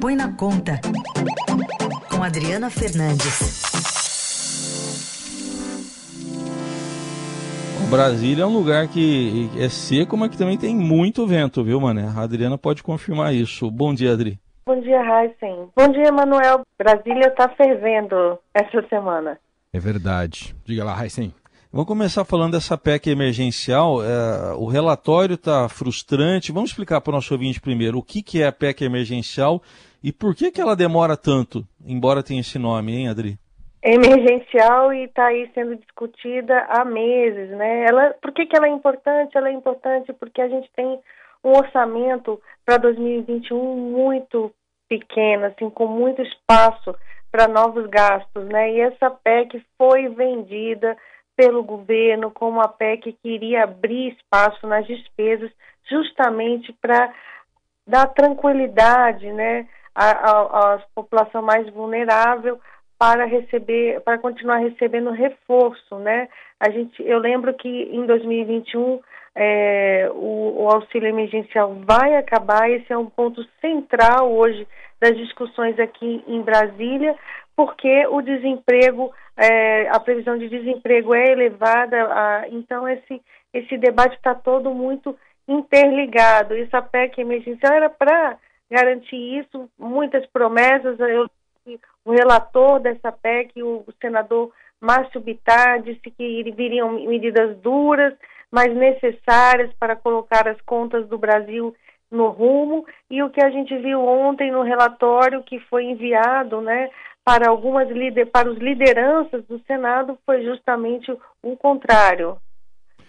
Põe na Conta, com Adriana Fernandes. Brasília é um lugar que é seco, mas que também tem muito vento, viu, Mané? A Adriana pode confirmar isso. Bom dia, Adri. Bom dia, Heisen. Bom dia, Manuel. Brasília está fervendo essa semana. É verdade. Diga lá, Heisen. Vamos começar falando dessa PEC emergencial. É, o relatório está frustrante. Vamos explicar para o nosso ouvinte primeiro o que, que é a PEC emergencial e por que, que ela demora tanto, embora tenha esse nome, hein, Adri? emergencial e está aí sendo discutida há meses, né? Ela, por que, que ela é importante? Ela é importante porque a gente tem um orçamento para 2021 muito pequeno, assim, com muito espaço para novos gastos, né? E essa PEC foi vendida pelo governo como a PEC que iria abrir espaço nas despesas justamente para dar tranquilidade, né, à, à, à população mais vulnerável para receber, para continuar recebendo reforço, né? A gente, eu lembro que em 2021 é, o, o, auxílio emergencial vai acabar. Esse é um ponto central hoje das discussões aqui em Brasília, porque o desemprego, é, a previsão de desemprego é elevada. A, então esse esse debate está todo muito interligado. Essa PEC emergencial era para garantir isso, muitas promessas. Eu o relator dessa PEC, o senador Márcio Bittar, disse que viriam medidas duras, mas necessárias para colocar as contas do Brasil no rumo. E o que a gente viu ontem no relatório que foi enviado, né, para algumas para os lideranças do Senado foi justamente o contrário.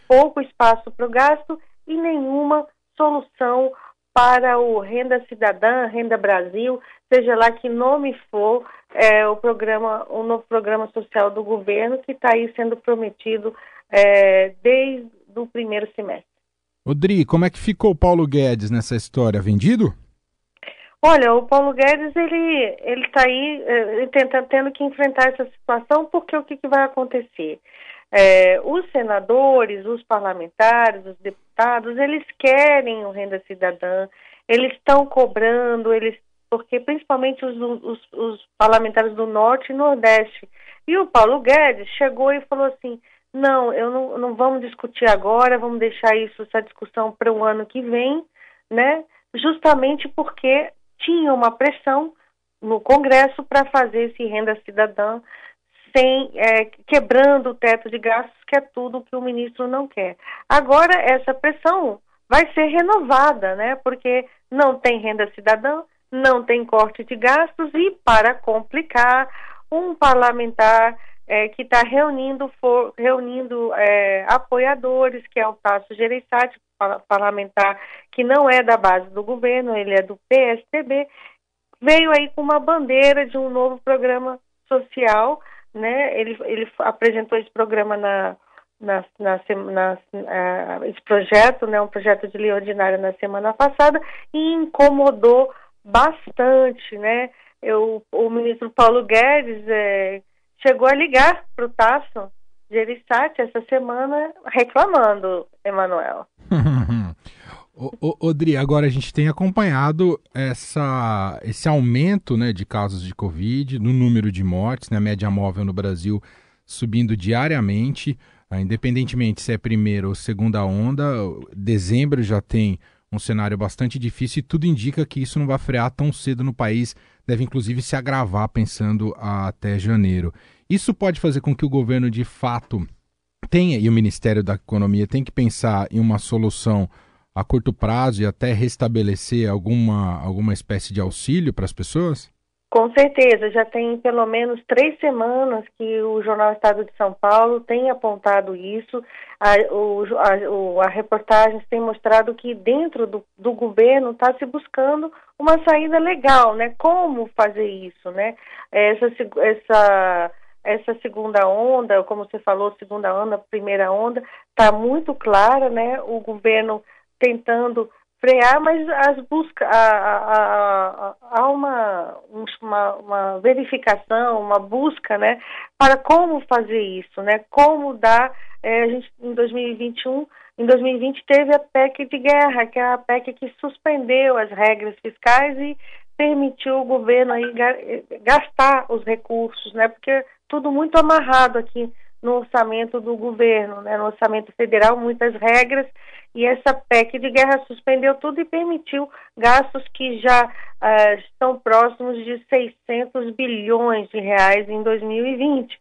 Pouco espaço para o gasto e nenhuma solução para o Renda Cidadã, Renda Brasil, seja lá que nome for, é, o programa, o novo programa social do governo que está aí sendo prometido é, desde o primeiro semestre. Odri, como é que ficou o Paulo Guedes nessa história? Vendido? Olha, o Paulo Guedes ele ele está aí é, tentando tendo que enfrentar essa situação porque o que, que vai acontecer? É, os senadores, os parlamentares, os deputados, eles querem o renda cidadã, eles estão cobrando, eles porque principalmente os, os, os, parlamentares do Norte e Nordeste. E o Paulo Guedes chegou e falou assim: não, eu não, não vamos discutir agora, vamos deixar isso, essa discussão para o ano que vem, né? Justamente porque tinha uma pressão no Congresso para fazer esse renda cidadã sem é, quebrando o teto de gastos, que é tudo que o ministro não quer. Agora essa pressão vai ser renovada, né? Porque não tem renda cidadã, não tem corte de gastos e, para complicar, um parlamentar é, que está reunindo, for, reunindo é, apoiadores, que é o Tasso Gereissati, parlamentar que não é da base do governo, ele é do PSDB, veio aí com uma bandeira de um novo programa social, né? Ele, ele apresentou esse programa na, na, na, na uh, esse projeto, né? Um projeto de lei ordinária na semana passada e incomodou bastante, né? Eu, o ministro Paulo Guedes é, chegou a ligar para o Tasso Gereissati essa semana reclamando, Emanuel. Odri, agora a gente tem acompanhado essa, esse aumento né, de casos de Covid, no número de mortes, né, a média móvel no Brasil subindo diariamente, ah, independentemente se é primeira ou segunda onda, dezembro já tem um cenário bastante difícil e tudo indica que isso não vai frear tão cedo no país, deve inclusive se agravar pensando até janeiro. Isso pode fazer com que o governo de fato tenha, e o Ministério da Economia tem que pensar em uma solução a curto prazo e até restabelecer alguma, alguma espécie de auxílio para as pessoas? Com certeza, já tem pelo menos três semanas que o Jornal Estado de São Paulo tem apontado isso. A, o, a, a reportagem tem mostrado que dentro do, do governo está se buscando uma saída legal, né? Como fazer isso, né? Essa, essa, essa segunda onda, como você falou, segunda onda, primeira onda, está muito clara, né? O governo tentando frear, mas as busca, há uma, uma, uma, verificação, uma busca, né, para como fazer isso, né, como dar, é, a gente em 2021, em 2020 teve a PEC de guerra, que é a PEC que suspendeu as regras fiscais e permitiu o governo aí gastar os recursos, né? Porque tudo muito amarrado aqui no orçamento do governo, né? No orçamento federal, muitas regras e essa PEC de guerra suspendeu tudo e permitiu gastos que já uh, estão próximos de 600 bilhões de reais em 2020.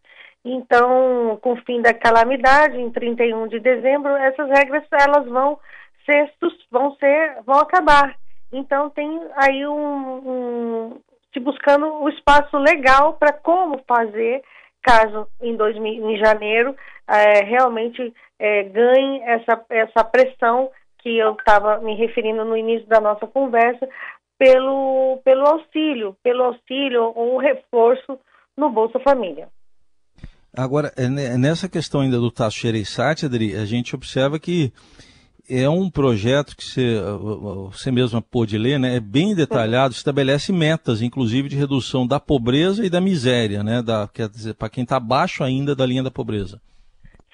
Então, com o fim da calamidade, em 31 de dezembro, essas regras elas vão ser vão ser vão acabar. Então tem aí um, um se buscando o espaço legal para como fazer caso em, 2000, em janeiro é, realmente é, ganhe essa, essa pressão que eu estava me referindo no início da nossa conversa pelo, pelo auxílio, pelo auxílio ou reforço no Bolsa Família. Agora, é, nessa questão ainda do Tasso Gereissati, Adri, a gente observa que é um projeto que você, você mesma pôde ler, né? É bem detalhado, estabelece metas, inclusive de redução da pobreza e da miséria, né? Da, quer dizer, para quem está abaixo ainda da linha da pobreza.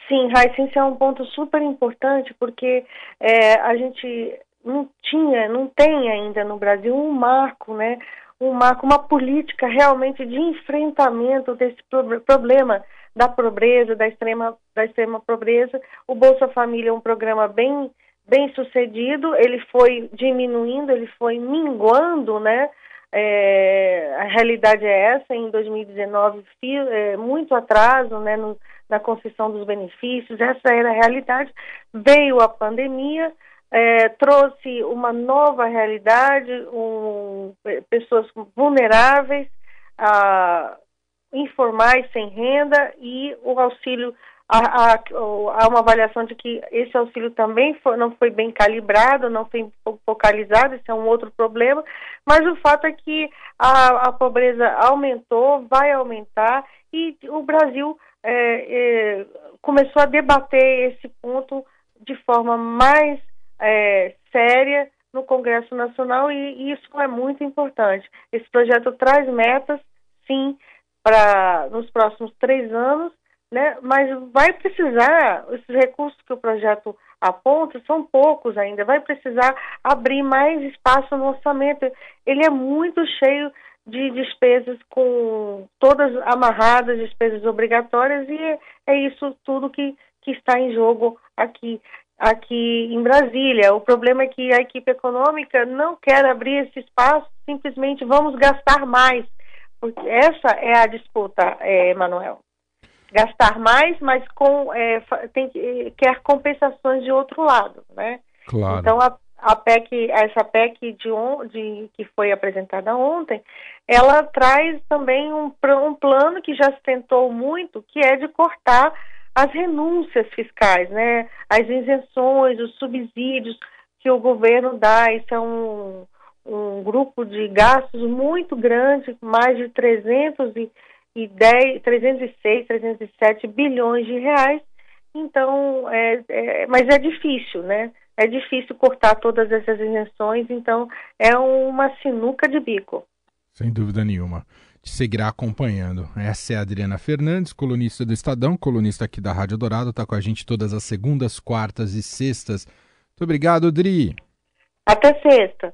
Sim, Raíssa, isso é um ponto super importante porque é, a gente não tinha, não tem ainda no Brasil um marco, né? Um marco, uma política realmente de enfrentamento desse problema da pobreza, da extrema, da extrema pobreza. O Bolsa Família é um programa bem, bem sucedido, ele foi diminuindo, ele foi minguando, né? É, a realidade é essa, em 2019, é, muito atraso né, no, na concessão dos benefícios, essa era a realidade. Veio a pandemia, é, trouxe uma nova realidade, um, pessoas vulneráveis, a, informais sem renda e o auxílio há, há, uma avaliação de que esse auxílio também foi, não foi bem calibrado, não foi focalizado, esse é um outro problema, mas o fato é que a, a pobreza aumentou, vai aumentar e o Brasil é, é, começou a debater esse ponto de forma mais é, séria no Congresso Nacional e, e isso é muito importante. Esse projeto traz metas, sim, para nos próximos três anos, né? Mas vai precisar esses recursos que o projeto aponta são poucos ainda. Vai precisar abrir mais espaço no orçamento. Ele é muito cheio de despesas com todas amarradas, despesas obrigatórias e é, isso tudo que, que está em jogo aqui aqui em Brasília. O problema é que a equipe econômica não quer abrir esse espaço, simplesmente vamos gastar mais. Porque essa é a disputa, é, Manuel. Gastar mais, mas com é, tem, quer compensações de outro lado, né? Claro. Então a, a PEC, essa PEC de, on, de, que foi apresentada ontem, ela traz também um, um plano que já se tentou muito, que é de cortar as renúncias fiscais, né? As isenções, os subsídios que o governo dá, isso é um, um grupo de gastos muito grande, mais de 310, 306, 307 bilhões de reais. Então, é, é, mas é difícil, né? É difícil cortar todas essas isenções, então é uma sinuca de bico. Sem dúvida nenhuma. Te seguirá acompanhando. Essa é a Adriana Fernandes, colunista do Estadão, colunista aqui da Rádio Dourado, está com a gente todas as segundas, quartas e sextas. Muito obrigado, Adri. Até sexta.